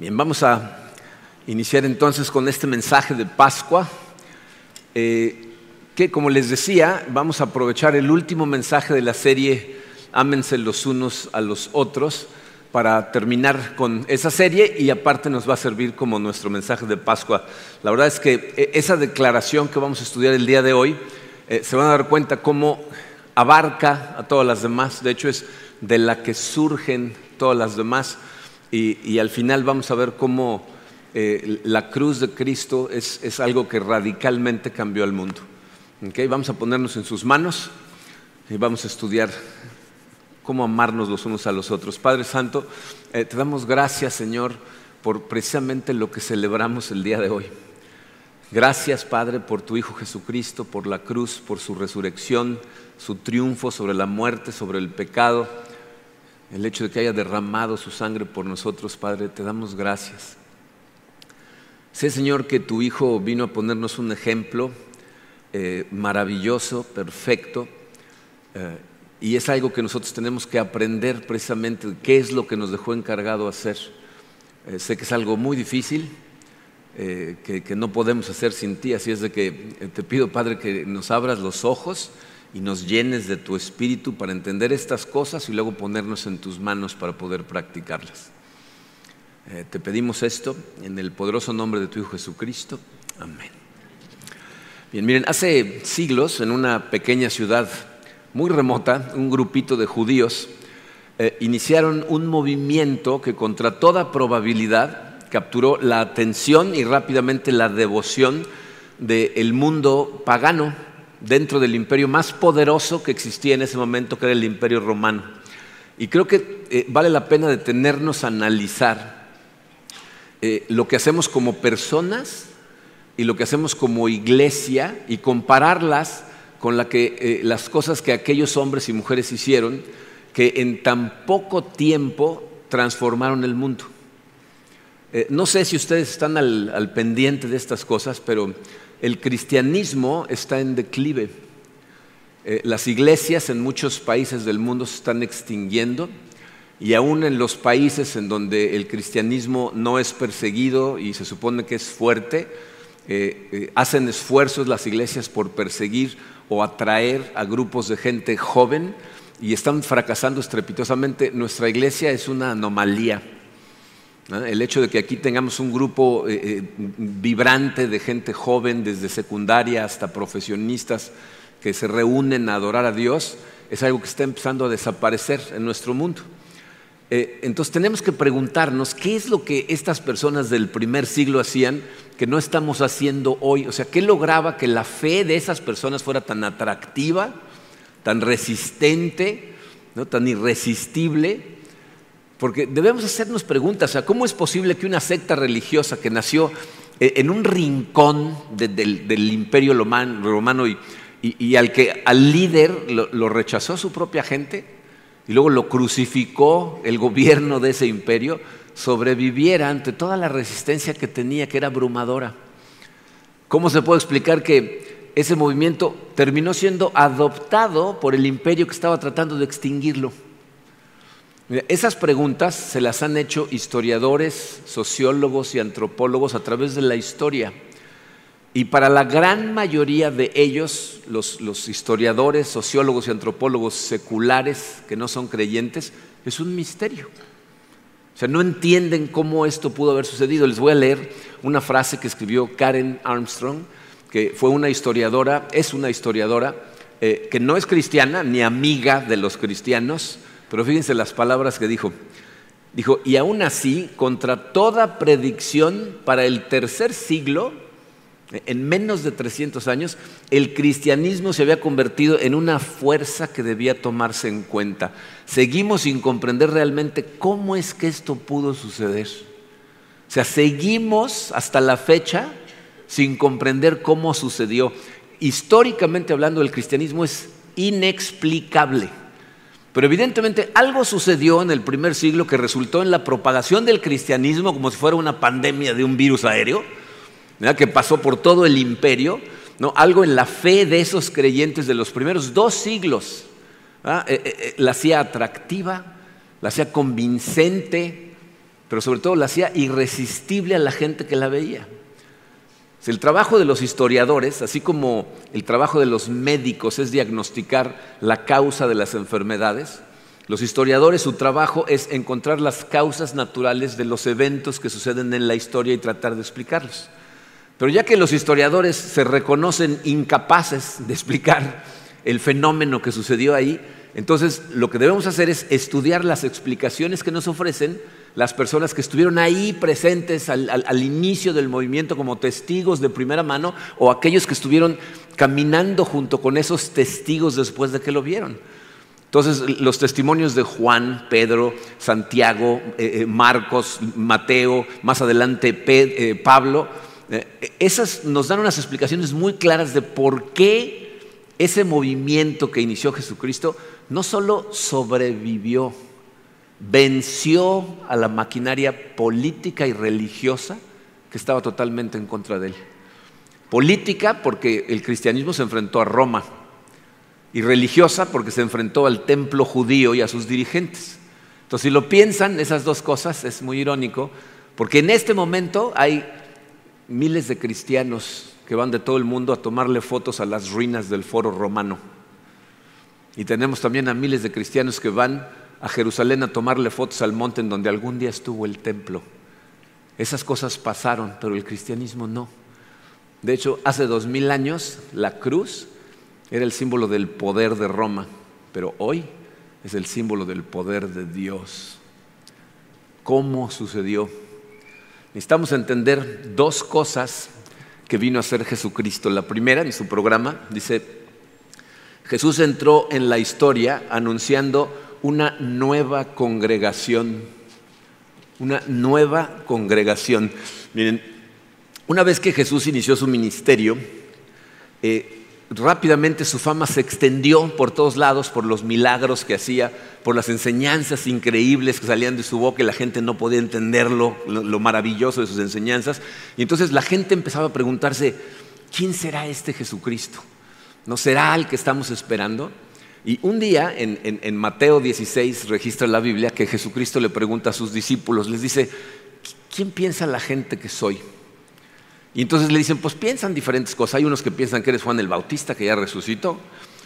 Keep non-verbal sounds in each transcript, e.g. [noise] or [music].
Bien, vamos a iniciar entonces con este mensaje de Pascua, eh, que como les decía, vamos a aprovechar el último mensaje de la serie Ámense los unos a los otros para terminar con esa serie y aparte nos va a servir como nuestro mensaje de Pascua. La verdad es que eh, esa declaración que vamos a estudiar el día de hoy, eh, se van a dar cuenta cómo abarca a todas las demás, de hecho es de la que surgen todas las demás y, al final vamos a ver cómo eh, la cruz de Cristo es, algo que radicalmente cambió al mundo. Vamos a ponernos en sus manos y vamos a estudiar cómo amarnos los unos a los otros. Padre Santo, eh, te damos gracias, Señor, por precisamente lo que celebramos el día de hoy. Gracias, Padre, por tu Hijo Jesucristo, por la cruz, por su resurrección, su triunfo sobre la muerte, sobre el pecado el hecho de que haya derramado su sangre por nosotros, Padre, te damos gracias. Sé, Señor, que tu Hijo vino a ponernos un ejemplo eh, maravilloso, perfecto, eh, y es algo que nosotros tenemos que aprender precisamente, qué es lo que nos dejó encargado hacer. Eh, sé que es algo muy difícil, que, que, no podemos hacer sin ti, así es de que te pido, Padre, que nos abras los ojos y nos llenes de tu espíritu para entender estas cosas y luego ponernos en tus manos para poder practicarlas. Eh, te pedimos esto en el poderoso nombre de tu Hijo Jesucristo. Amén. Bien, miren, hace siglos en una pequeña ciudad muy remota, un grupito de judíos eh, iniciaron un movimiento que contra toda probabilidad capturó la atención y rápidamente la devoción del mundo pagano dentro del imperio más poderoso que existía en ese momento, que era el imperio romano. Y creo que eh, vale la pena detenernos a analizar eh, lo que hacemos como personas y lo que hacemos como iglesia y compararlas con la que, eh, las cosas que aquellos hombres y mujeres hicieron que en tan poco tiempo transformaron el mundo. no sé si ustedes están al, al pendiente de estas cosas, pero el cristianismo está en declive. Eh, las iglesias en muchos países del mundo se están extinguiendo y aún en los países en donde el cristianismo no es perseguido y se supone que es fuerte, eh, eh, hacen esfuerzos las iglesias por perseguir o atraer a grupos de gente joven y están fracasando estrepitosamente. Nuestra iglesia es una anomalía. El hecho de que aquí tengamos un grupo eh, eh, vibrante de gente joven, desde secundaria hasta profesionistas, que se reúnen a adorar a Dios, es algo que está empezando a desaparecer en nuestro mundo. Eh, entonces tenemos que preguntarnos qué es lo que estas personas del primer siglo hacían que no estamos haciendo hoy. O sea, ¿qué lograba que la fe de esas personas fuera tan atractiva, tan resistente, ¿no? tan irresistible? Porque debemos hacernos preguntas, ¿cómo es posible que una secta religiosa que nació eh, en un rincón del, imperio romano y, al que al líder lo, rechazó su propia gente y luego lo crucificó el gobierno de ese imperio, sobreviviera ante toda la resistencia que tenía, que era abrumadora? ¿Cómo se puede explicar que ese movimiento terminó siendo adoptado por el imperio que estaba tratando de extinguirlo? Esas preguntas se las han hecho historiadores, sociólogos y antropólogos a través de la historia. Y para la gran mayoría de ellos, los, historiadores, sociólogos y antropólogos seculares que no son creyentes, es un misterio. O sea, no entienden cómo esto pudo haber sucedido. Les voy a leer una frase que escribió Karen Armstrong, que fue una historiadora, es una historiadora eh, que no es cristiana ni amiga de los cristianos, pero fíjense las palabras que dijo. Dijo, y aún así, contra toda predicción para el tercer siglo, en menos de 300 años, el cristianismo se había convertido en una fuerza que debía tomarse en cuenta. Seguimos sin comprender realmente cómo es que esto pudo suceder. O sea, seguimos hasta la fecha sin comprender cómo sucedió. Históricamente hablando, el cristianismo es inexplicable. Pero evidentemente algo sucedió en el primer siglo que resultó en la propagación del cristianismo como si fuera una pandemia de un virus aéreo, que pasó por todo el imperio, ¿no? algo en la fe de esos creyentes de los primeros dos siglos. Eh, eh, eh, la hacía atractiva, la hacía convincente, pero sobre todo la hacía irresistible a la gente que la veía. El trabajo de los historiadores, así como el trabajo de los médicos es diagnosticar la causa de las enfermedades, los historiadores su trabajo es encontrar las causas naturales de los eventos que suceden en la historia y tratar de explicarlos. Pero ya que los historiadores se reconocen incapaces de explicar el fenómeno que sucedió ahí, entonces lo que debemos hacer es estudiar las explicaciones que nos ofrecen las personas que estuvieron ahí presentes al, inicio del movimiento como testigos de primera mano o aquellos que estuvieron caminando junto con esos testigos después de que lo vieron. Entonces, los testimonios de Juan, Pedro, Santiago, eh, eh, Marcos, Mateo, más adelante eh, Pablo, esas nos dan unas explicaciones muy claras de por qué ese movimiento que inició Jesucristo no solo sobrevivió, venció a la maquinaria política y religiosa que estaba totalmente en contra de él. Política porque el cristianismo se enfrentó a Roma y religiosa porque se enfrentó al templo judío y a sus dirigentes. Entonces, si lo piensan, esas dos cosas es muy irónico, porque en este momento hay miles de cristianos que van de todo el mundo a tomarle fotos a las ruinas del foro romano. Y tenemos también a miles de cristianos que van a Jerusalén a tomarle fotos al monte en donde algún día estuvo el templo. Esas cosas pasaron, pero el cristianismo no. De hecho, hace dos mil años la cruz era el símbolo del poder de Roma, pero hoy es el símbolo del poder de Dios. ¿Cómo sucedió? Necesitamos entender dos cosas que vino a hacer Jesucristo. La primera, en su programa, dice, Jesús entró en la historia anunciando una nueva congregación. Una nueva congregación. Miren, una vez que Jesús inició su ministerio, eh, rápidamente su fama se extendió por todos lados, por los milagros que hacía, por las enseñanzas increíbles que salían de su boca y la gente no podía entenderlo, lo, lo maravilloso de sus enseñanzas. Y entonces la gente empezaba a preguntarse, ¿quién será este Jesucristo? ¿No será el que estamos esperando? Y un día en, Mateo 16 registra la Biblia que Jesucristo le pregunta a sus discípulos, les dice, ¿quién piensa la gente que soy? Y entonces le dicen, pues piensan diferentes cosas. Hay unos que piensan que eres Juan el Bautista, que ya resucitó.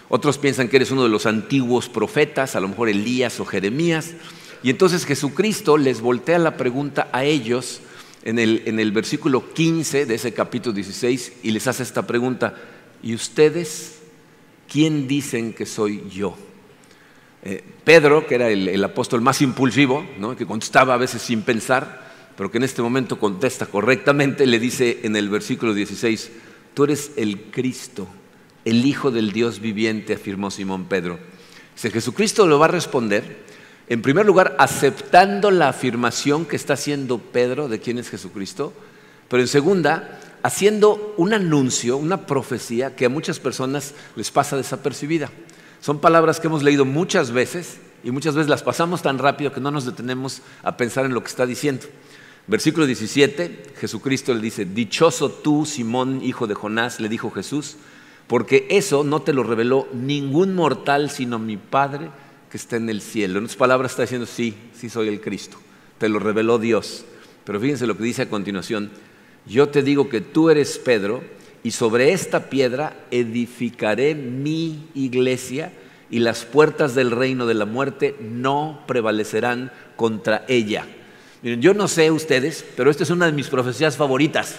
Otros piensan que eres uno de los antiguos profetas, a lo mejor Elías o Jeremías. Y entonces Jesucristo les voltea la pregunta a ellos en el, en el versículo 15 de ese capítulo 16 y les hace esta pregunta. ¿Y ustedes ¿quién dicen que soy yo? Eh, Pedro, que era el, apóstol más impulsivo, que contestaba a veces sin pensar, pero que en este momento contesta correctamente, le dice en el versículo 16, tú eres el Cristo, el Hijo del Dios viviente, afirmó Simón Pedro. Si Jesucristo lo va a responder, en primer lugar, aceptando la afirmación que está haciendo Pedro de quién es Jesucristo, pero en segunda, haciendo un anuncio, una profecía que a muchas personas les pasa desapercibida. Son palabras que hemos leído muchas veces y muchas veces las pasamos tan rápido que no nos detenemos a pensar en lo que está diciendo. Versículo 17, Jesucristo le dice, Dichoso tú, Simón, hijo de Jonás, le dijo Jesús, porque eso no te lo reveló ningún mortal sino mi Padre que está en el cielo. En otras palabras está diciendo, sí, sí soy el Cristo, te lo reveló Dios. Pero fíjense lo que dice a continuación, yo te digo que tú eres Pedro y sobre esta piedra edificaré mi iglesia y las puertas del reino de la muerte no prevalecerán contra ella. Miren, yo no sé ustedes, pero esta es una de mis profecías favoritas.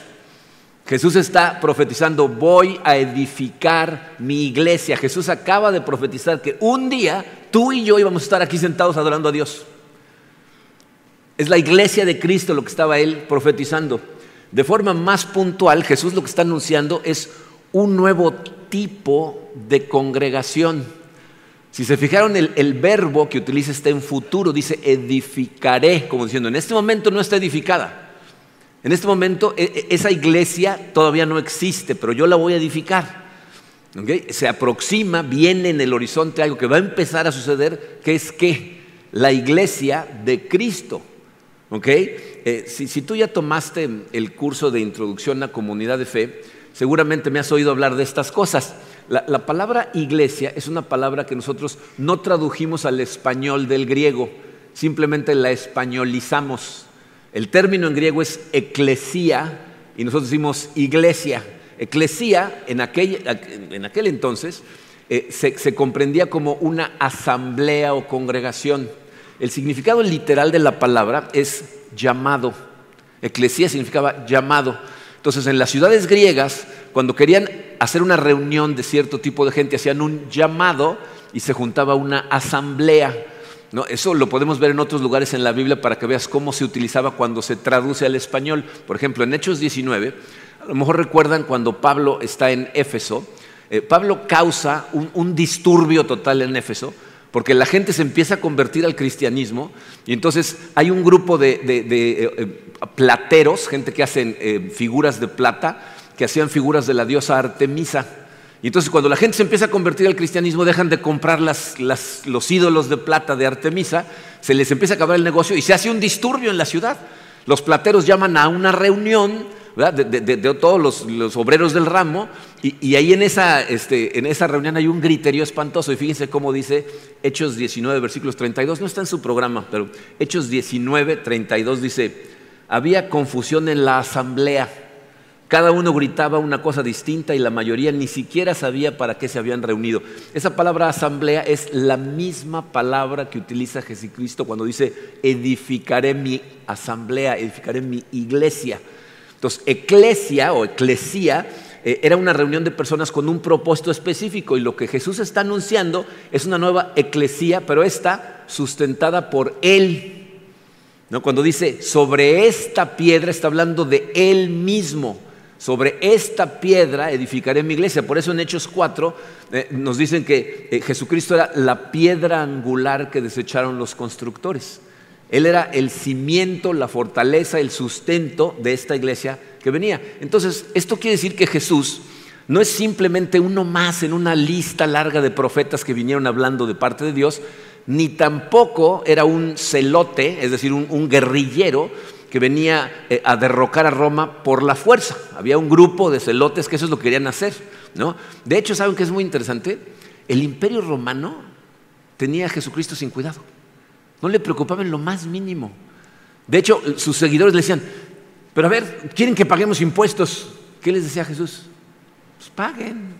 Jesús está profetizando, voy a edificar mi iglesia. Jesús acaba de profetizar que un día tú y yo íbamos a estar aquí sentados adorando a Dios. Es la iglesia de Cristo lo que estaba él profetizando. De forma más puntual, Jesús lo que está anunciando es un nuevo tipo de congregación. Si se fijaron, el, verbo que utiliza está en futuro, dice edificaré, como diciendo, en este momento no está edificada. En este momento e, e, esa iglesia todavía no existe, pero yo la voy a edificar. Se aproxima, viene en el horizonte algo que va a empezar a suceder, que es que la iglesia de Cristo. Eh, si, tú ya tomaste el curso de introducción a comunidad de fe, seguramente me has oído hablar de estas cosas. La, palabra iglesia es una palabra que nosotros no tradujimos al español del griego, simplemente la españolizamos. El término en griego es eclesía y nosotros decimos iglesia. Eclesía en aquel, en aquel entonces eh, se, comprendía como una asamblea o congregación. El significado literal de la palabra es llamado. Eclesía significaba llamado. Entonces, en las ciudades griegas, cuando querían hacer una reunión de cierto tipo de gente, hacían un llamado y se juntaba una asamblea. Eso lo podemos ver en otros lugares en la Biblia para que veas cómo se utilizaba cuando se traduce al español. Por ejemplo, en Hechos 19, a lo mejor recuerdan cuando Pablo está en Éfeso, eh, Pablo causa un, disturbio total en Éfeso, porque la gente se empieza a convertir al cristianismo y entonces hay un grupo de, eh, eh, plateros, gente que hacen figuras de plata, que hacían figuras de la diosa Artemisa. Y entonces cuando la gente se empieza a convertir al cristianismo, dejan de comprar los ídolos de plata de Artemisa, se les empieza a acabar el negocio y se hace un disturbio en la ciudad. Los plateros llaman a una reunión de, todos los, obreros del ramo, y, ahí este, en esa, reunión hay un griterío espantoso, y fíjense cómo dice Hechos 19, versículos 32, no está en su programa, pero Hechos 19, 32 dice, había confusión en la asamblea, cada uno gritaba una cosa distinta y la mayoría ni siquiera sabía para qué se habían reunido. Esa palabra asamblea es la misma palabra que utiliza Jesucristo cuando dice, edificaré mi asamblea, edificaré mi iglesia. Entonces, eclesia o eclesía eh, era una reunión de personas con un propósito específico y lo que Jesús está anunciando es una nueva eclesía, pero está sustentada por Él. ¿No? Cuando dice sobre esta piedra está hablando de Él mismo. Sobre esta piedra edificaré mi iglesia. Por eso en Hechos 4 eh, nos dicen que eh, Jesucristo era la piedra angular que desecharon los constructores. Él era el cimiento, la fortaleza, el sustento de esta iglesia que venía. Entonces, esto quiere decir que Jesús no es simplemente uno más en una lista larga de profetas que vinieron hablando de parte de Dios, ni tampoco era un celote, es decir, un, guerrillero que venía eh, a derrocar a Roma por la fuerza. Había un grupo de celotes que eso es lo que querían hacer. ¿no? De hecho, ¿saben qué es muy interesante? El imperio romano tenía a Jesucristo sin cuidado. No le preocupaba en lo más mínimo. De hecho, sus seguidores le decían, pero a ver, ¿quieren que paguemos impuestos? ¿Qué les decía Jesús? Pues paguen.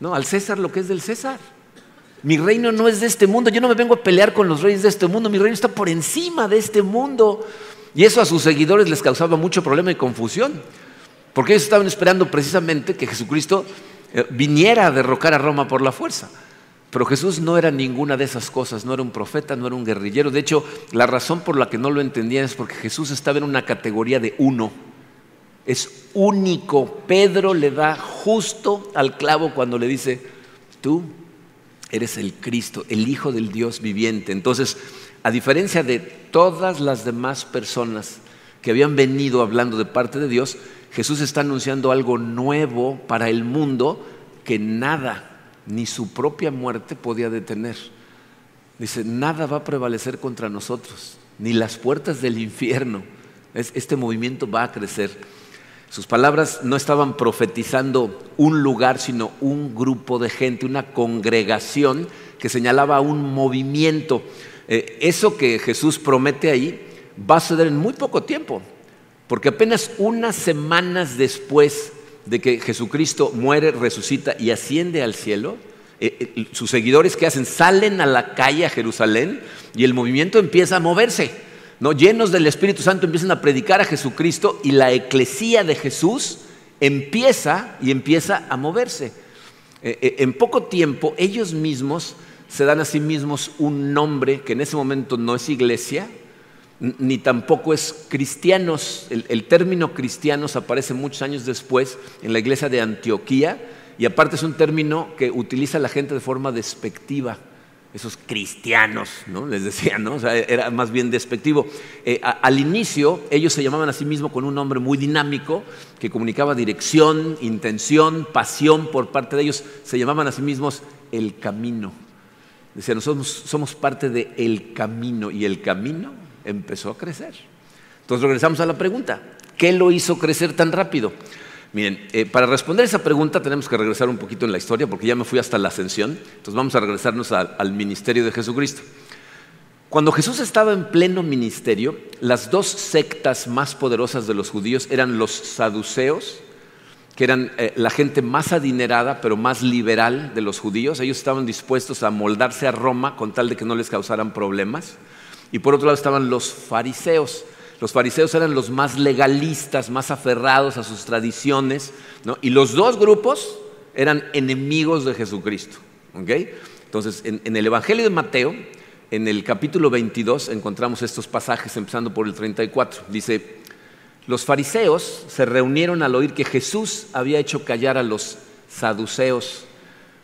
No, al César lo que es del César. Mi reino no es de este mundo. Yo no me vengo a pelear con los reyes de este mundo. Mi reino está por encima de este mundo. Y eso a sus seguidores les causaba mucho problema y confusión. Porque ellos estaban esperando precisamente que Jesucristo eh, viniera a derrocar a Roma por la fuerza. Pero Jesús no era ninguna de esas cosas, no era un profeta, no era un guerrillero. De hecho, la razón por la que no lo entendían es porque Jesús estaba en una categoría de uno. Es único. Pedro le da justo al clavo cuando le dice, tú eres el Cristo, el Hijo del Dios viviente. Entonces, a diferencia de todas las demás personas que habían venido hablando de parte de Dios, Jesús está anunciando algo nuevo para el mundo que nada ni su propia muerte podía detener. Dice, nada va a prevalecer contra nosotros, ni las puertas del infierno. Este movimiento va a crecer. Sus palabras no estaban profetizando un lugar, sino un grupo de gente, una congregación que señalaba un movimiento. Eh, eso que Jesús promete ahí va a suceder en muy poco tiempo, porque apenas unas semanas después de que Jesucristo muere, resucita y asciende al cielo, eh, eh, sus seguidores que hacen salen a la calle a Jerusalén y el movimiento empieza a moverse. ¿no? Llenos del Espíritu Santo empiezan a predicar a Jesucristo y la eclesía de Jesús empieza y empieza a moverse. Eh, en poco tiempo ellos mismos se dan a sí mismos un nombre que en ese momento no es iglesia, ni tampoco es cristianos. El, término cristianos aparece muchos años después en la iglesia de Antioquía y aparte es un término que utiliza la gente de forma despectiva. Esos cristianos, ¿no? Les decía, ¿no? O sea, era más bien despectivo. Eh, al inicio, ellos se llamaban a sí mismos con un nombre muy dinámico que comunicaba dirección, intención, pasión por parte de ellos. Se llamaban a sí mismos el camino. Decían, nosotros somos parte de el camino y el camino empezó a crecer. Entonces regresamos a la pregunta, ¿qué lo hizo crecer tan rápido? Miren, eh, para responder esa pregunta tenemos que regresar un poquito en la historia porque ya me fui hasta la ascensión, entonces vamos a regresarnos al ministerio de Jesucristo. Cuando Jesús estaba en pleno ministerio, las dos sectas más poderosas de los judíos eran los saduceos, que eran eh, la gente más adinerada pero más liberal de los judíos. Ellos estaban dispuestos a moldarse a Roma con tal de que no les causaran problemas. Y por otro lado estaban los fariseos. Los fariseos eran los más legalistas, más aferrados a sus tradiciones. Y los dos grupos eran enemigos de Jesucristo. Entonces, en el Evangelio de Mateo, en el capítulo 22 encontramos estos pasajes empezando por el 34. Dice, los fariseos se reunieron al oír que Jesús había hecho callar a los saduceos.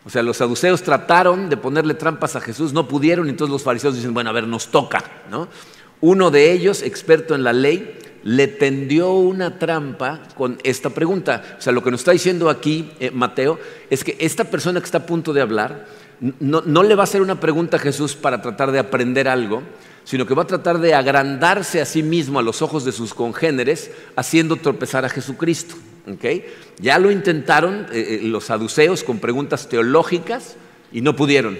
O sea, los saduceos trataron de ponerle trampas a Jesús, no pudieron, entonces los fariseos dicen, bueno, a ver, nos toca. ¿no? Uno de ellos, experto en la ley, le tendió una trampa con esta pregunta. O sea, lo que nos está diciendo aquí eh, Mateo es que esta persona que está a punto de hablar, no, le va a hacer una pregunta a Jesús para tratar de aprender algo, sino que va a tratar de agrandarse a sí mismo a los ojos de sus congéneres, haciendo tropezar a Jesucristo. Ya lo intentaron eh, eh, los saduceos con preguntas teológicas y no pudieron.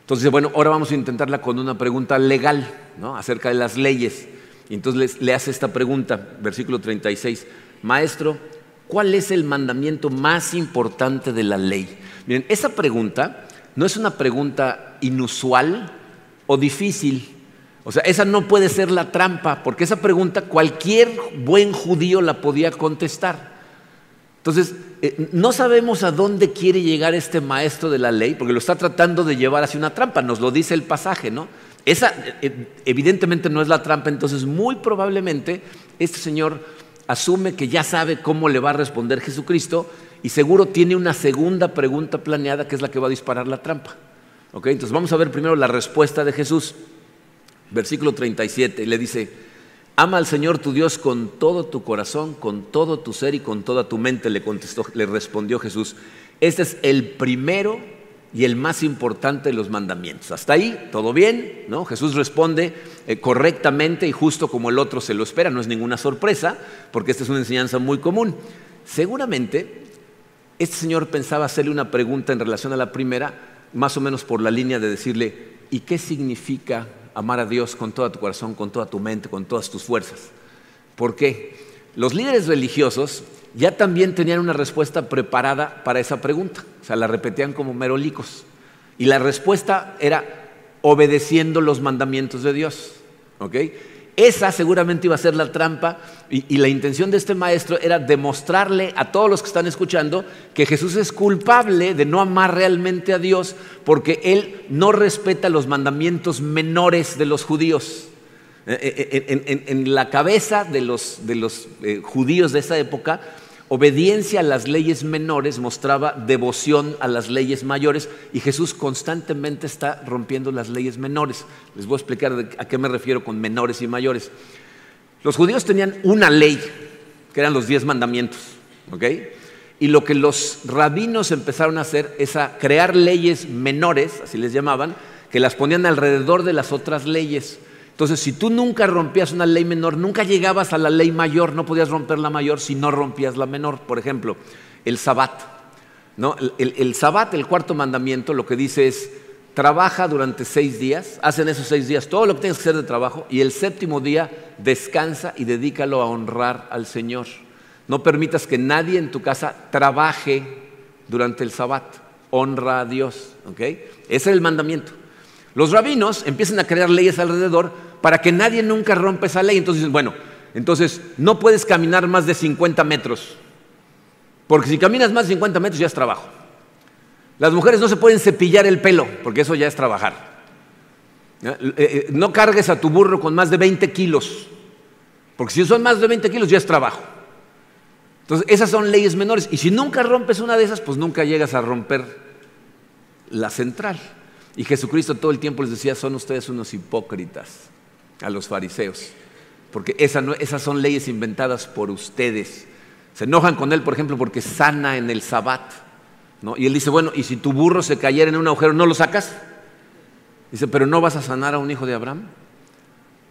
Entonces, bueno, ahora vamos a intentarla con una pregunta legal, ¿no? acerca de las leyes. Y entonces le hace esta pregunta, versículo 36, Maestro, ¿cuál es el mandamiento más importante de la ley? Miren, esa pregunta no es una pregunta inusual o difícil. O sea, esa no puede ser la trampa, porque esa pregunta cualquier buen judío la podía contestar. Entonces, eh, no sabemos a dónde quiere llegar este maestro de la ley, porque lo está tratando de llevar hacia una trampa, nos lo dice el pasaje, ¿no? Esa eh, evidentemente no es la trampa, entonces muy probablemente este señor asume que ya sabe cómo le va a responder Jesucristo y seguro tiene una segunda pregunta planeada que es la que va a disparar la trampa. Entonces vamos a ver primero la respuesta de Jesús. Versículo 37, le dice, ama al Señor tu Dios con todo tu corazón, con todo tu ser y con toda tu mente, le contestó, le respondió Jesús. Este es el primero y el más importante de los mandamientos. Hasta ahí, todo bien, ¿no? Jesús responde eh, correctamente y justo como el otro se lo espera, no es ninguna sorpresa, porque esta es una enseñanza muy común. Seguramente este señor pensaba hacerle una pregunta en relación a la primera, más o menos por la línea de decirle, ¿y qué significa amar a Dios con todo tu corazón, con toda tu mente, con todas tus fuerzas? ¿Por qué? Los líderes religiosos ya también tenían una respuesta preparada para esa pregunta, o sea, la repetían como merolicos. Y la respuesta era obedeciendo los mandamientos de Dios. ¿ok?, esa seguramente iba a ser la trampa y, la intención de este maestro era demostrarle a todos los que están escuchando que Jesús es culpable de no amar realmente a Dios porque él no respeta los mandamientos menores de los judíos. Eh, eh, en, la cabeza de los, eh, judíos de esa época, Obediencia a las leyes menores mostraba devoción a las leyes mayores y Jesús constantemente está rompiendo las leyes menores. Les voy a explicar a qué me refiero con menores y mayores. Los judíos tenían una ley, que eran los diez mandamientos, ¿ok? Y lo que los rabinos empezaron a hacer es a crear leyes menores, así les llamaban, que las ponían alrededor de las otras leyes. Entonces, si tú nunca rompías una ley menor, nunca llegabas a la ley mayor, no podías romper la mayor si no rompías la menor. Por ejemplo, el sabbat. ¿no? El, el, sabbat, el cuarto mandamiento, lo que dice es, trabaja durante seis días, hacen esos seis días todo lo que tienes que hacer de trabajo y el séptimo día descansa y dedícalo a honrar al Señor. No permitas que nadie en tu casa trabaje durante el sabbat. Honra a Dios. Ese es el mandamiento. Los rabinos empiezan a crear leyes alrededor para que nadie nunca rompa esa ley. Entonces bueno, entonces no puedes caminar más de 50 metros, porque si caminas más de 50 metros ya es trabajo. Las mujeres no se pueden cepillar el pelo, porque eso ya es trabajar. Eh, eh, no cargues a tu burro con más de 20 kilos, porque si son más de 20 kilos ya es trabajo. Entonces, esas son leyes menores. Y si nunca rompes una de esas, pues nunca llegas a romper la central. Y Jesucristo todo el tiempo les decía, son ustedes unos hipócritas a los fariseos, porque esas son leyes inventadas por ustedes. Se enojan con él, por ejemplo, porque sana en el sabbat. ¿no? Y él dice, bueno, ¿y si tu burro se cayera en un agujero, no lo sacas? Dice, pero no vas a sanar a un hijo de Abraham.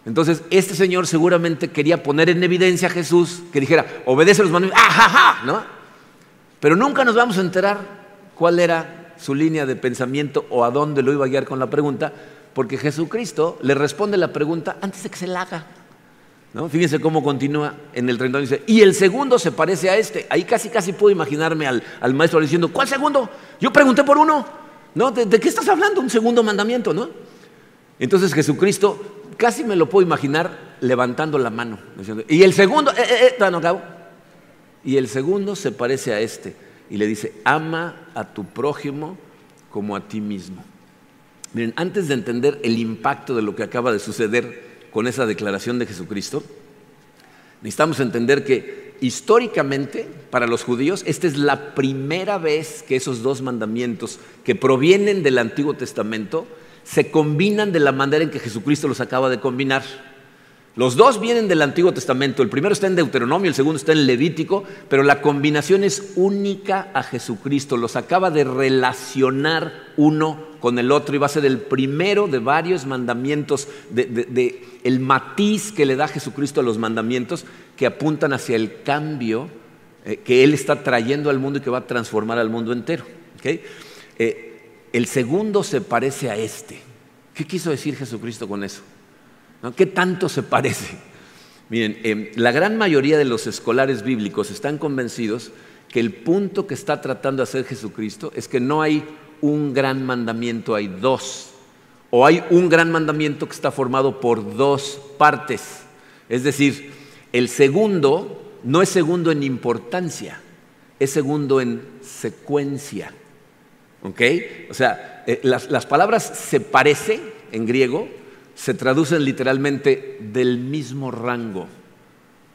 Entonces, este señor seguramente quería poner en evidencia a Jesús que dijera, obedece los mandamientos, ¡ah, ¿no? Pero nunca nos vamos a enterar cuál era su línea de pensamiento o a dónde lo iba a guiar con la pregunta, porque Jesucristo le responde la pregunta antes de que se la haga. ¿No? Fíjense cómo continúa en el 31. Dice, y el segundo se parece a este. Ahí casi, casi puedo imaginarme al, maestro diciendo, ¿cuál segundo? Yo pregunté por uno. ¿No? ¿De, qué estás hablando? Un segundo mandamiento, ¿no? Entonces Jesucristo, casi me lo puedo imaginar levantando la mano. y el segundo, eh, eh, eh. Y el segundo se parece a este. Y le dice, ama a tu prójimo como a ti mismo. Miren, antes de entender el impacto de lo que acaba de suceder con esa declaración de Jesucristo, necesitamos entender que históricamente para los judíos esta es la primera vez que esos dos mandamientos que provienen del Antiguo Testamento se combinan de la manera en que Jesucristo los acaba de combinar. Los dos vienen del Antiguo Testamento, el primero está en Deuteronomio, el segundo está en Levítico, pero la combinación es única a Jesucristo, los acaba de relacionar uno con el otro y va a ser el primero de varios mandamientos, de, el matiz que le da Jesucristo a los mandamientos que apuntan hacia el cambio eh, que Él está trayendo al mundo y que va a transformar al mundo entero. Eh, el segundo se parece a este. ¿Qué quiso decir Jesucristo con eso? ¿Qué tanto se parece? Miren, em, la gran mayoría de los escolares bíblicos están convencidos que el punto que está tratando de hacer Jesucristo es que no hay un gran mandamiento, hay dos. O hay un gran mandamiento que está formado por dos partes. Es decir, el segundo no es segundo en importancia, es segundo en secuencia. ¿Ok? O sea, eh, las, las palabras se parece en griego se traducen literalmente del mismo rango.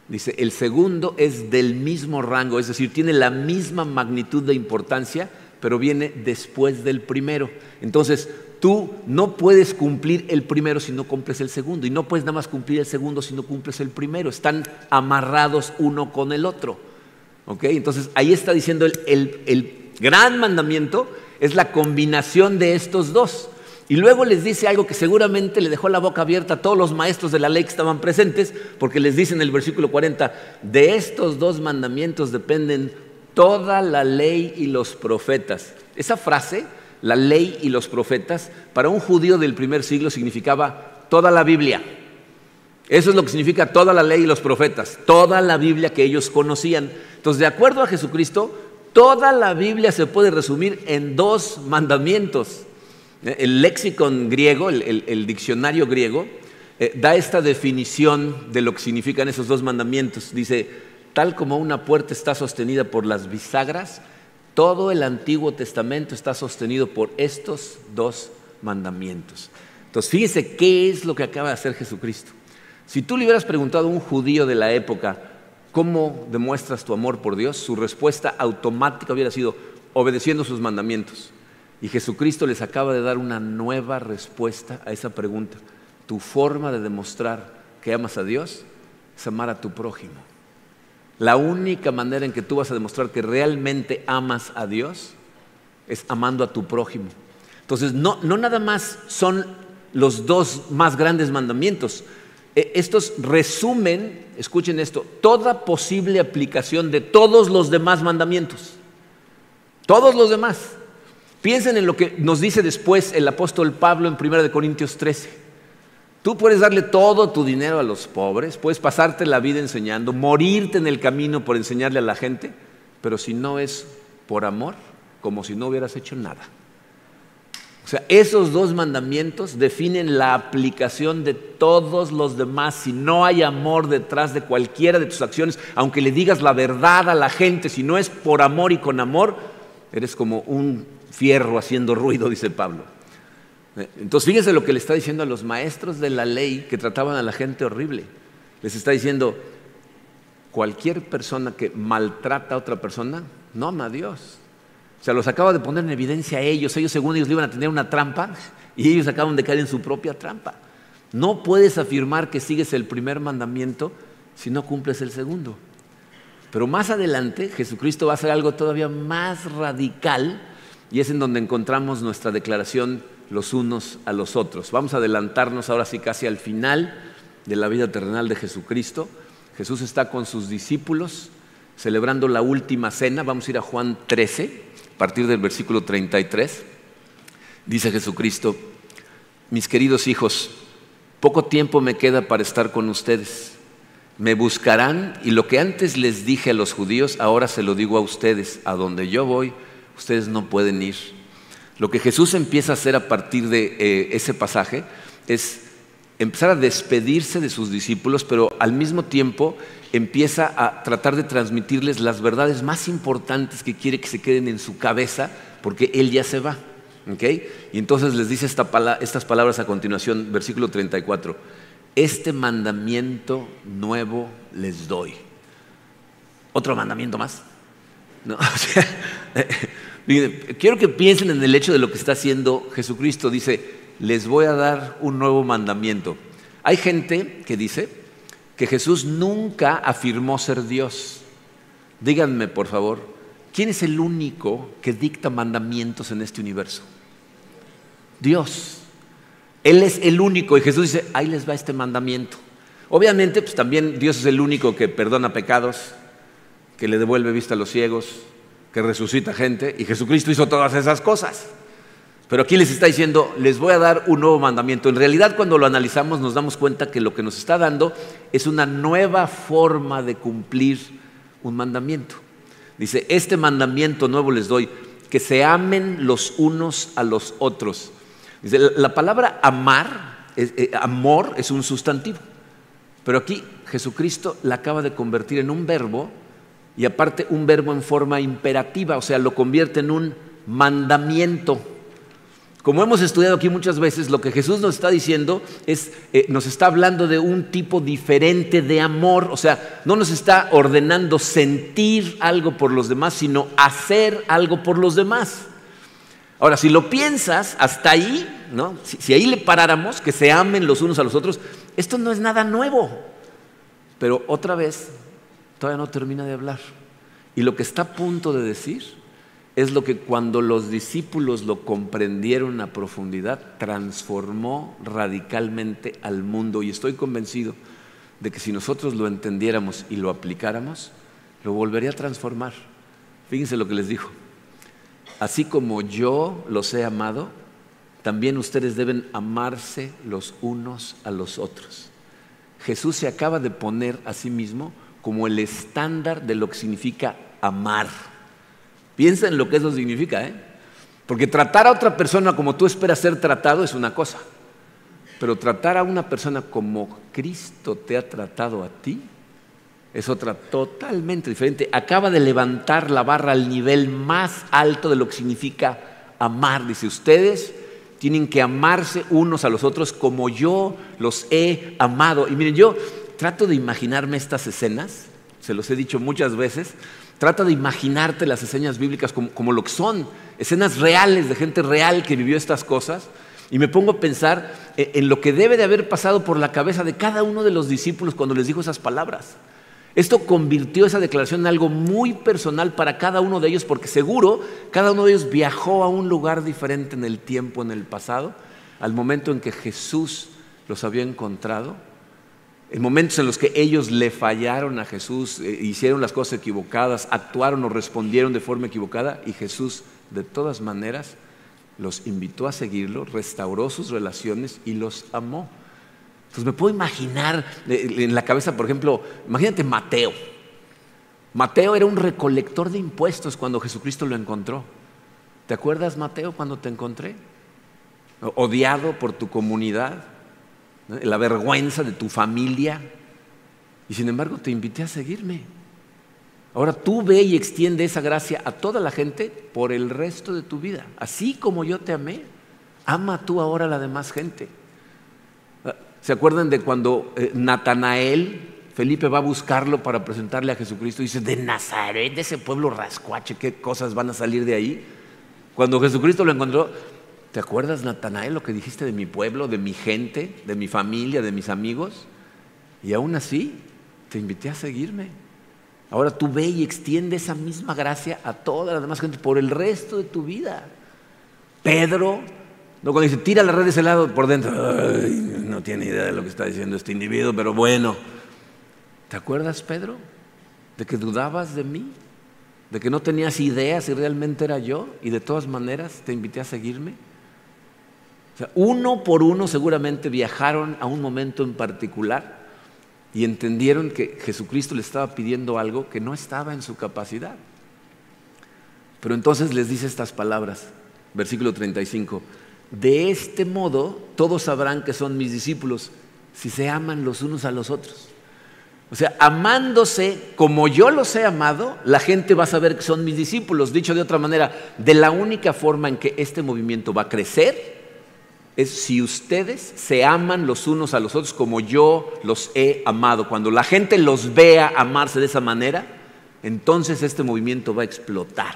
Dice, el segundo es del mismo rango, es decir, tiene la misma magnitud de importancia, pero viene después del primero. Entonces, tú no puedes cumplir el primero si no cumples el segundo, y no puedes nada más cumplir el segundo si no cumples el primero. Están amarrados uno con el otro. ¿Ok? Entonces, ahí está diciendo el, el gran mandamiento es la combinación de estos dos. Y luego les dice algo que seguramente le dejó la boca abierta a todos los maestros de la ley que estaban presentes, porque les dice en el versículo 40, de estos dos mandamientos dependen toda la ley y los profetas. Esa frase, la ley y los profetas, para un judío del primer siglo significaba toda la Biblia. Eso es lo que significa toda la ley y los profetas, toda la Biblia que ellos conocían. Entonces, de acuerdo a Jesucristo, toda la Biblia se puede resumir en dos mandamientos. El léxico griego, el, diccionario griego, eh, da esta definición de lo que significan esos dos mandamientos. Dice, tal como una puerta está sostenida por las bisagras, todo el Antiguo Testamento está sostenido por estos dos mandamientos. Entonces, fíjese qué es lo que acaba de hacer Jesucristo. Si tú le hubieras preguntado a un judío de la época, ¿cómo demuestras tu amor por Dios? Su respuesta automática hubiera sido obedeciendo sus mandamientos. Y Jesucristo les acaba de dar una nueva respuesta a esa pregunta. Tu forma de demostrar que amas a Dios es amar a tu prójimo. La única manera en que tú vas a demostrar que realmente amas a Dios es amando a tu prójimo. Entonces, no, no nada más son los dos más grandes mandamientos. E, estos resumen, escuchen esto, toda posible aplicación de todos los demás mandamientos. Todos los demás. Piensen en lo que nos dice después el apóstol Pablo en 1 Corintios 13. Tú puedes darle todo tu dinero a los pobres, puedes pasarte la vida enseñando, morirte en el camino por enseñarle a la gente, pero si no es por amor, como si no hubieras hecho nada. O sea, esos dos mandamientos definen la aplicación de todos los demás. Si no hay amor detrás de cualquiera de tus acciones, aunque le digas la verdad a la gente, si no es por amor y con amor, eres como un fierro haciendo ruido, dice Pablo. Entonces fíjense lo que le está diciendo a los maestros de la ley que trataban a la gente horrible. Les está diciendo, cualquier persona que maltrata a otra persona no ama a Dios. O sea, los acaba de poner en evidencia a ellos. Ellos según ellos iban a tener una trampa [laughs] y ellos acaban de caer en su propia trampa. No puedes afirmar que sigues el primer mandamiento si no cumples el segundo. Pero más adelante Jesucristo va a hacer algo todavía más radical y es en donde encontramos nuestra declaración los unos a los otros. Vamos a adelantarnos ahora sí casi al final de la vida terrenal de Jesucristo. Jesús está con sus discípulos celebrando la última cena. Vamos a ir a Juan 13, a partir del versículo 33. Dice Jesucristo, mis queridos hijos, poco tiempo me queda para estar con ustedes. Me buscarán y lo que antes les dije a los judíos, ahora se lo digo a ustedes. A donde yo voy, ustedes no pueden ir. Lo que Jesús empieza a hacer a partir de eh, ese pasaje es empezar a despedirse de sus discípulos, pero al mismo tiempo empieza a tratar de transmitirles las verdades más importantes que quiere que se queden en su cabeza, porque Él ya se va. Y entonces les dice estas palabras a continuación, versículo 34. Este mandamiento nuevo les doy. ¿Otro mandamiento más? No, [laughs] quiero que piensen en el hecho de lo que está haciendo Jesucristo. Dice, les voy a dar un nuevo mandamiento. Hay gente que dice que Jesús nunca afirmó ser Dios. Díganme, por favor, ¿quién es el único que dicta mandamientos en este universo? Dios. Él es el único y Jesús dice, ahí les va este mandamiento. Obviamente, pues también Dios es el único que perdona pecados, que le devuelve vista a los ciegos, que resucita gente y Jesucristo hizo todas esas cosas. Pero aquí les está diciendo, les voy a dar un nuevo mandamiento. En realidad cuando lo analizamos nos damos cuenta que lo que nos está dando es una nueva forma de cumplir un mandamiento. Dice, este mandamiento nuevo les doy, que se amen los unos a los otros. Dice, la palabra amar, eh, amor es un sustantivo, pero aquí Jesucristo la acaba de convertir en un verbo y aparte un verbo en forma imperativa, o sea, lo convierte en un mandamiento. Como hemos estudiado aquí muchas veces, lo que Jesús nos está diciendo es, eh, nos está hablando de un tipo diferente de amor, o sea, no nos está ordenando sentir algo por los demás, sino hacer algo por los demás. Ahora, si lo piensas hasta ahí, ¿no? si, si ahí le paráramos, que se amen los unos a los otros, esto no es nada nuevo. Pero otra vez, todavía no termina de hablar. Y lo que está a punto de decir es lo que cuando los discípulos lo comprendieron a profundidad, transformó radicalmente al mundo. Y estoy convencido de que si nosotros lo entendiéramos y lo aplicáramos, lo volvería a transformar. Fíjense lo que les dijo. Así como yo los he amado, también ustedes deben amarse los unos a los otros. Jesús se acaba de poner a sí mismo como el estándar de lo que significa amar. Piensa en lo que eso significa, ¿eh? Porque tratar a otra persona como tú esperas ser tratado es una cosa, pero tratar a una persona como Cristo te ha tratado a ti es otra totalmente diferente. Acaba de levantar la barra al nivel más alto de lo que significa amar. Dice, ustedes tienen que amarse unos a los otros como yo los he amado. Y miren, yo trato de imaginarme estas escenas, se los he dicho muchas veces, Trata de imaginarte las escenas bíblicas como, lo que son, escenas reales de gente real que vivió estas cosas. Y me pongo a pensar en lo que debe de haber pasado por la cabeza de cada uno de los discípulos cuando les dijo esas palabras. Esto convirtió esa declaración en algo muy personal para cada uno de ellos, porque seguro cada uno de ellos viajó a un lugar diferente en el tiempo, en el pasado, al momento en que Jesús los había encontrado en momentos en los que ellos le fallaron a Jesús, eh, hicieron las cosas equivocadas, actuaron o respondieron de forma equivocada y Jesús de todas maneras los invitó a seguirlo, restauró sus relaciones y los amó. Entonces me puedo imaginar eh, en la cabeza, por ejemplo, imagínate Mateo. Mateo era un recolector de impuestos cuando Jesucristo lo encontró. ¿Te acuerdas, Mateo, cuando te encontré? Odiado por tu comunidad, la vergüenza de tu familia. Y sin embargo te invité a seguirme. Ahora tú ve y extiende esa gracia a toda la gente por el resto de tu vida. Así como yo te amé, ama tú ahora a la demás gente. ¿Se acuerdan de cuando eh, Natanael, Felipe va a buscarlo para presentarle a Jesucristo? Y dice, de Nazaret, de ese pueblo rascuache, ¿qué cosas van a salir de ahí? Cuando Jesucristo lo encontró, ¿Te acuerdas, Natanael, lo que dijiste de mi pueblo, de mi gente, de mi familia, de mis amigos? Y aún así, te invité a seguirme. Ahora tú ve y extiende esa misma gracia a toda la demás gente por el resto de tu vida. Pedro, no cuando dice, tira la red de ese lado por dentro, no tiene idea de lo que está diciendo este individuo, pero bueno. ¿Te acuerdas, Pedro? De que dudabas de mí, de que no tenías idea si realmente era yo y de todas maneras te invité a seguirme. O sea, uno por uno seguramente viajaron a un momento en particular y entendieron que Jesucristo le estaba pidiendo algo que no estaba en su capacidad. Pero entonces les dice estas palabras, versículo 35, de este modo todos sabrán que son mis discípulos si se aman los unos a los otros. O sea, amándose como yo los he amado, la gente va a saber que son mis discípulos. Dicho de otra manera, de la única forma en que este movimiento va a crecer es si ustedes se aman los unos a los otros como yo los he amado. Cuando la gente los vea amarse de esa manera, entonces este movimiento va a explotar.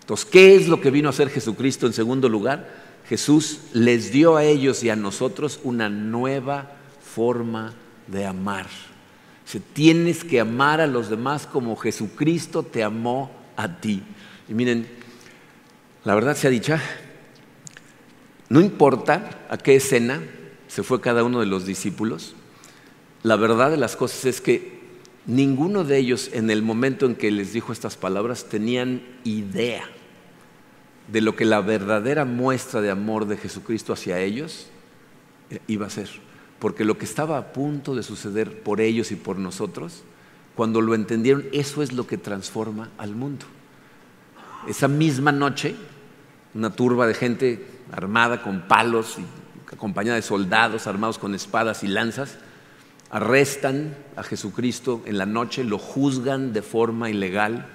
Entonces, ¿qué es lo que vino a hacer Jesucristo en segundo lugar? Jesús les dio a ellos y a nosotros una nueva forma de amar. Tienes que amar a los demás como Jesucristo te amó a ti. Y miren, la verdad sea dicha, no importa a qué escena se fue cada uno de los discípulos, la verdad de las cosas es que ninguno de ellos en el momento en que les dijo estas palabras tenían idea de lo que la verdadera muestra de amor de Jesucristo hacia ellos eh, iba a ser porque lo que estaba a punto de suceder por ellos y por nosotros, cuando lo entendieron, eso es lo que transforma al mundo. Esa misma noche, una turba de gente armada con palos y acompañada de soldados armados con espadas y lanzas, arrestan a Jesucristo en la noche, lo juzgan de forma ilegal,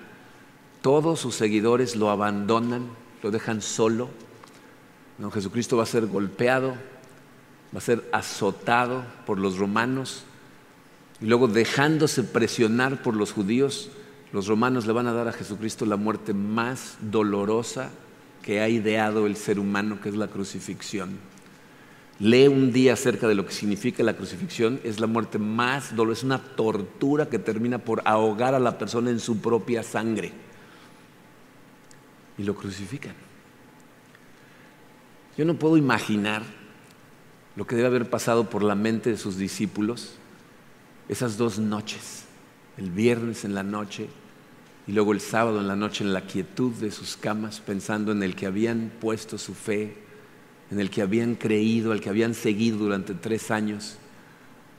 todos sus seguidores lo abandonan, lo dejan solo. Jesucristo va a ser golpeado, va a ser azotado por los romanos y luego dejándose presionar por los judíos, los romanos le van a dar a Jesucristo la muerte más dolorosa que ha ideado el ser humano, que es la crucifixión. Lee un día acerca de lo que significa la crucifixión, es la muerte más dolorosa, es una tortura que termina por ahogar a la persona en su propia sangre. Y lo crucifican. Yo no puedo imaginar lo que debe haber pasado por la mente de sus discípulos esas dos noches, el viernes en la noche y luego el sábado en la noche en la quietud de sus camas, pensando en el que habían puesto su fe, en el que habían creído, al que habían seguido durante tres años.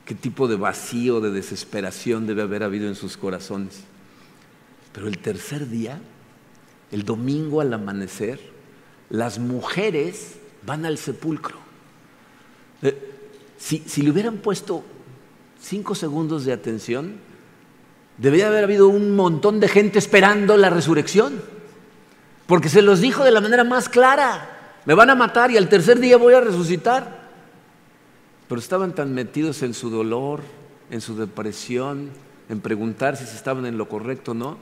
¿Qué tipo de vacío, de desesperación debe haber habido en sus corazones? Pero el tercer día, el domingo al amanecer, las mujeres van al sepulcro. Eh, si, le hubieran puesto cinco segundos de atención, debería haber habido un montón de gente esperando la resurrección. Porque se los dijo de la manera más clara. Me van a matar y al tercer día voy a resucitar. Pero estaban tan metidos en su dolor, en su depresión, en preguntarse si estaban en lo correcto o no,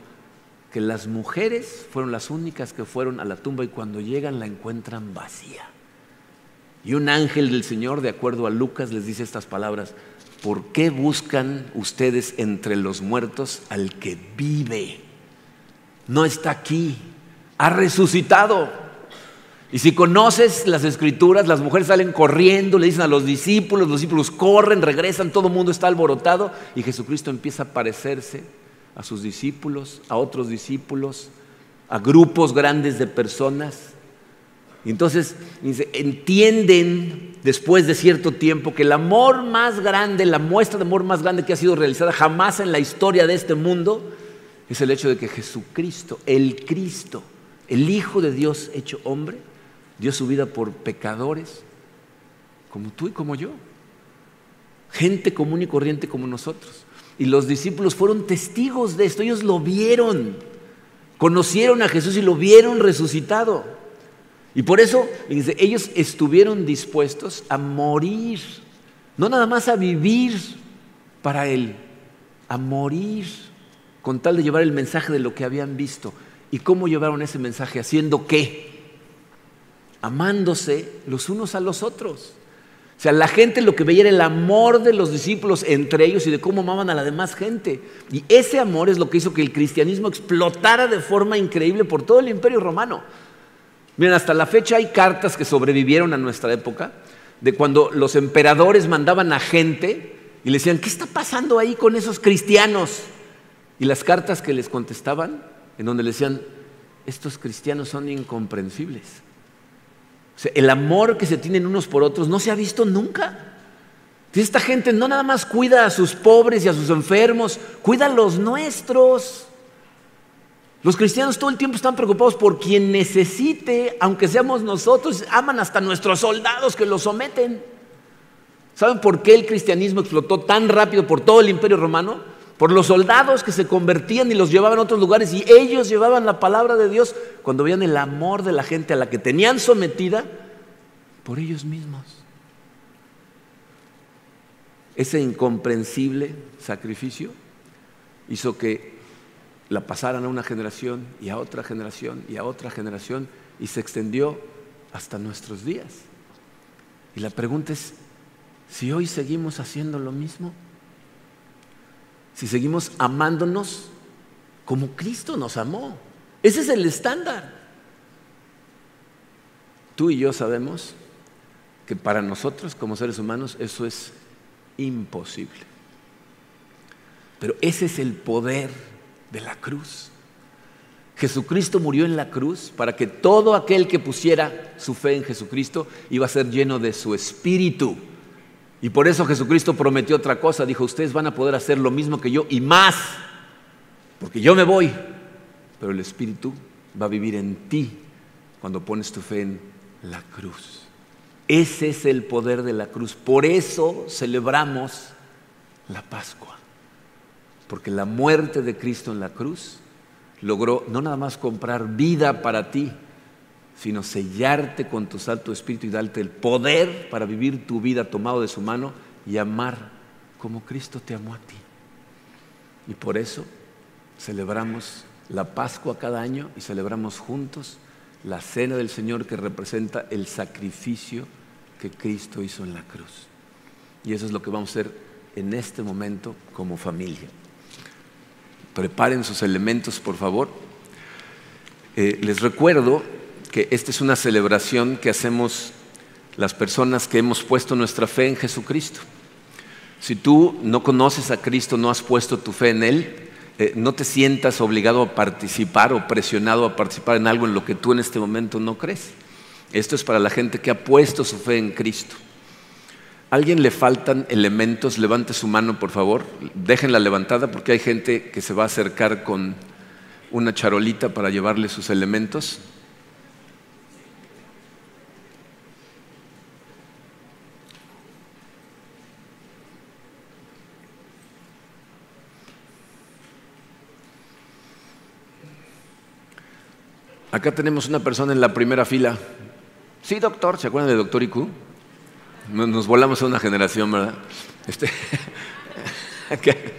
que las mujeres fueron las únicas que fueron a la tumba y cuando llegan la encuentran vacía. Y un ángel del Señor, de acuerdo a Lucas, les dice estas palabras, ¿por qué buscan ustedes entre los muertos al que vive? No está aquí, ha resucitado. Y si conoces las escrituras, las mujeres salen corriendo, le dicen a los discípulos, los discípulos corren, regresan, todo el mundo está alborotado y Jesucristo empieza a parecerse a sus discípulos, a otros discípulos, a grupos grandes de personas. Entonces entienden después de cierto tiempo que el amor más grande, la muestra de amor más grande que ha sido realizada jamás en la historia de este mundo, es el hecho de que Jesucristo, el Cristo, el Hijo de Dios hecho hombre, dio su vida por pecadores como tú y como yo. Gente común y corriente como nosotros. Y los discípulos fueron testigos de esto, ellos lo vieron, conocieron a Jesús y lo vieron resucitado. Y por eso ellos estuvieron dispuestos a morir, no nada más a vivir para Él, a morir con tal de llevar el mensaje de lo que habían visto. ¿Y cómo llevaron ese mensaje? ¿Haciendo qué? Amándose los unos a los otros. O sea, la gente lo que veía era el amor de los discípulos entre ellos y de cómo amaban a la demás gente. Y ese amor es lo que hizo que el cristianismo explotara de forma increíble por todo el imperio romano. Miren, hasta la fecha hay cartas que sobrevivieron a nuestra época, de cuando los emperadores mandaban a gente y le decían, ¿qué está pasando ahí con esos cristianos? Y las cartas que les contestaban, en donde le decían, estos cristianos son incomprensibles. el amor que se tienen unos por otros no se ha visto nunca. Esta gente no nada más cuida a sus pobres y a sus enfermos, cuida a los nuestros. Los cristianos todo el tiempo están preocupados por quien necesite, aunque seamos nosotros, aman hasta nuestros soldados que los someten. ¿Saben por qué el cristianismo explotó tan rápido por todo el imperio romano? Por los soldados que se convertían y los llevaban a otros lugares y ellos llevaban la palabra de Dios cuando veían el amor de la gente a la que tenían sometida por ellos mismos ese incomprensible sacrificio hizo que la pasaran a una generación y a otra generación y a otra generación y se extendió hasta nuestros días. Y la pregunta es, si hoy seguimos haciendo lo mismo, si seguimos amándonos como Cristo nos amó, ese es el estándar. Tú y yo sabemos que para nosotros como seres humanos eso es imposible. Pero ese es el poder de la cruz. Jesucristo murió en la cruz para que todo aquel que pusiera su fe en Jesucristo iba a ser lleno de su espíritu. Y por eso Jesucristo prometió otra cosa. Dijo, ustedes van a poder hacer lo mismo que yo y más. Porque yo me voy. Pero el espíritu va a vivir en ti cuando pones tu fe en la cruz. Ese es el poder de la cruz. Por eso celebramos la Pascua. Porque la muerte de Cristo en la cruz logró no nada más comprar vida para ti, sino sellarte con tu Santo Espíritu y darte el poder para vivir tu vida tomado de su mano y amar como Cristo te amó a ti. Y por eso celebramos la Pascua cada año y celebramos juntos la cena del Señor que representa el sacrificio que Cristo hizo en la cruz. Y eso es lo que vamos a hacer en este momento como familia. Preparen sus elementos, por favor. Eh, les recuerdo que esta es una celebración que hacemos las personas que hemos puesto nuestra fe en Jesucristo. Si tú no conoces a Cristo, no has puesto tu fe en Él, eh, no te sientas obligado a participar o presionado a participar en algo en lo que tú en este momento no crees. Esto es para la gente que ha puesto su fe en Cristo. ¿A alguien le faltan elementos? Levante su mano, por favor. Déjenla levantada porque hay gente que se va a acercar con una charolita para llevarle sus elementos. Acá tenemos una persona en la primera fila. Sí, doctor, ¿se acuerdan de Doctor IQ? Nos volamos a una generación, ¿verdad? Este, [laughs]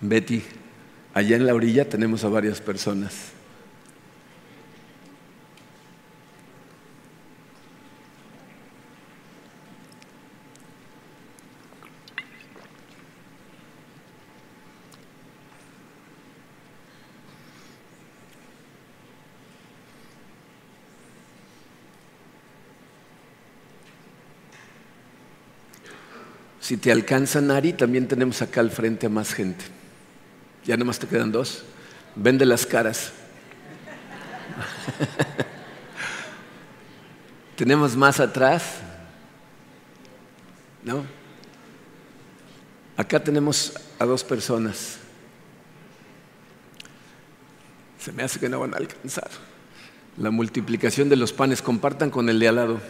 Betty, allá en la orilla tenemos a varias personas. Si te alcanza Nari, también tenemos acá al frente a más gente. Ya nomás te quedan dos. Vende las caras. [laughs] tenemos más atrás. ¿No? Acá tenemos a dos personas. Se me hace que no van a alcanzar. La multiplicación de los panes, compartan con el de al lado.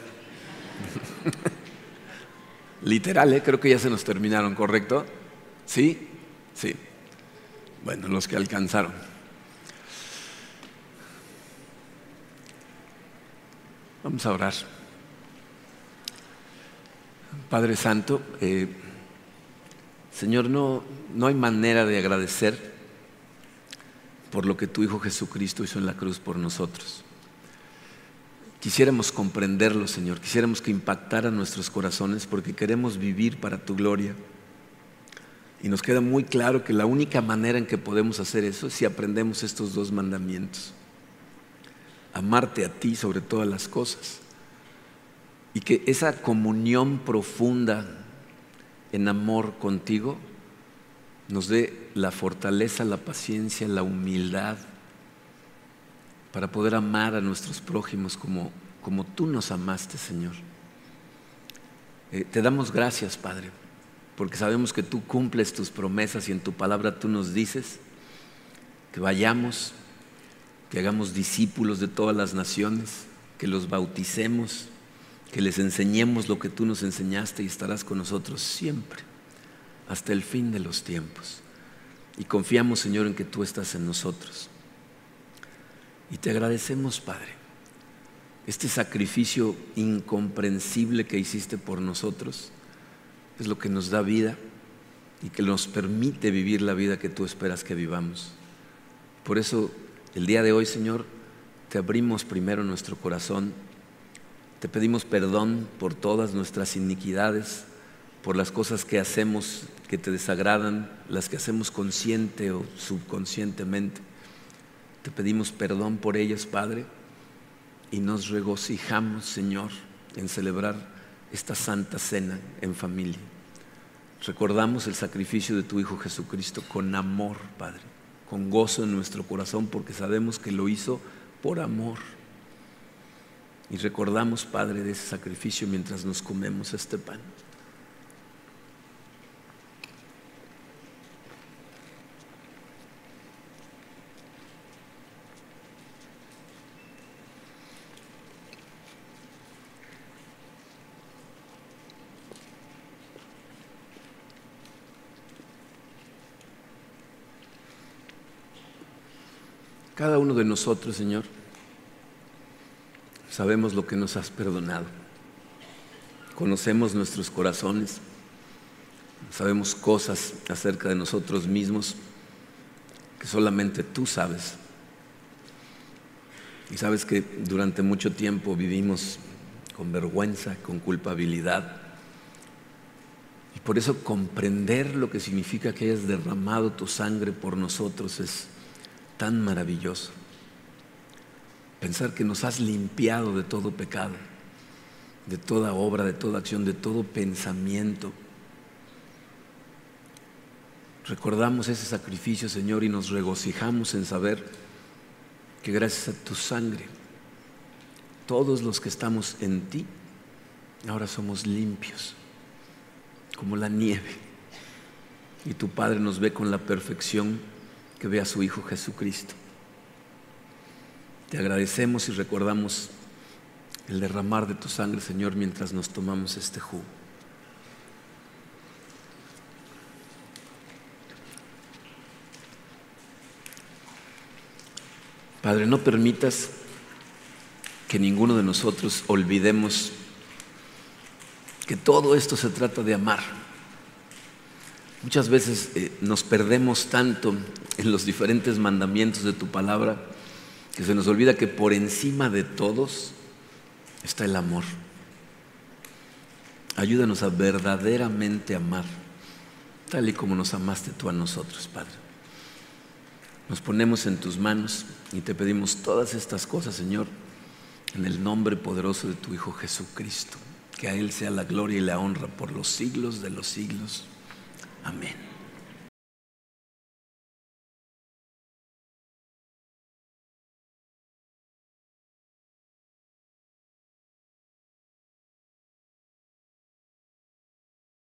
Literal, ¿eh? creo que ya se nos terminaron, ¿correcto? ¿Sí? Sí. Bueno, los que alcanzaron. Vamos a orar. Padre Santo, eh, Señor, no, no hay manera de agradecer por lo que tu Hijo Jesucristo hizo en la cruz por nosotros. Quisiéramos comprenderlo, Señor, quisiéramos que impactara nuestros corazones porque queremos vivir para tu gloria. Y nos queda muy claro que la única manera en que podemos hacer eso es si aprendemos estos dos mandamientos. Amarte a ti sobre todas las cosas. Y que esa comunión profunda en amor contigo nos dé la fortaleza, la paciencia, la humildad para poder amar a nuestros prójimos como, como tú nos amaste, Señor. Eh, te damos gracias, Padre, porque sabemos que tú cumples tus promesas y en tu palabra tú nos dices que vayamos, que hagamos discípulos de todas las naciones, que los bauticemos, que les enseñemos lo que tú nos enseñaste y estarás con nosotros siempre, hasta el fin de los tiempos. Y confiamos, Señor, en que tú estás en nosotros. Y te agradecemos, Padre, este sacrificio incomprensible que hiciste por nosotros. Es lo que nos da vida y que nos permite vivir la vida que tú esperas que vivamos. Por eso, el día de hoy, Señor, te abrimos primero nuestro corazón, te pedimos perdón por todas nuestras iniquidades, por las cosas que hacemos que te desagradan, las que hacemos consciente o subconscientemente. Te pedimos perdón por ellas, Padre, y nos regocijamos, Señor, en celebrar esta santa cena en familia. Recordamos el sacrificio de tu Hijo Jesucristo con amor, Padre, con gozo en nuestro corazón, porque sabemos que lo hizo por amor. Y recordamos, Padre, de ese sacrificio mientras nos comemos este pan. Cada uno de nosotros, Señor, sabemos lo que nos has perdonado. Conocemos nuestros corazones, sabemos cosas acerca de nosotros mismos que solamente tú sabes. Y sabes que durante mucho tiempo vivimos con vergüenza, con culpabilidad. Y por eso comprender lo que significa que hayas derramado tu sangre por nosotros es tan maravilloso. Pensar que nos has limpiado de todo pecado, de toda obra, de toda acción, de todo pensamiento. Recordamos ese sacrificio, Señor, y nos regocijamos en saber que gracias a tu sangre, todos los que estamos en ti, ahora somos limpios, como la nieve. Y tu Padre nos ve con la perfección que ve a su Hijo Jesucristo. Te agradecemos y recordamos el derramar de tu sangre, Señor, mientras nos tomamos este jugo. Padre, no permitas que ninguno de nosotros olvidemos que todo esto se trata de amar. Muchas veces eh, nos perdemos tanto en los diferentes mandamientos de tu palabra que se nos olvida que por encima de todos está el amor. Ayúdanos a verdaderamente amar, tal y como nos amaste tú a nosotros, Padre. Nos ponemos en tus manos y te pedimos todas estas cosas, Señor, en el nombre poderoso de tu Hijo Jesucristo. Que a Él sea la gloria y la honra por los siglos de los siglos. Amén.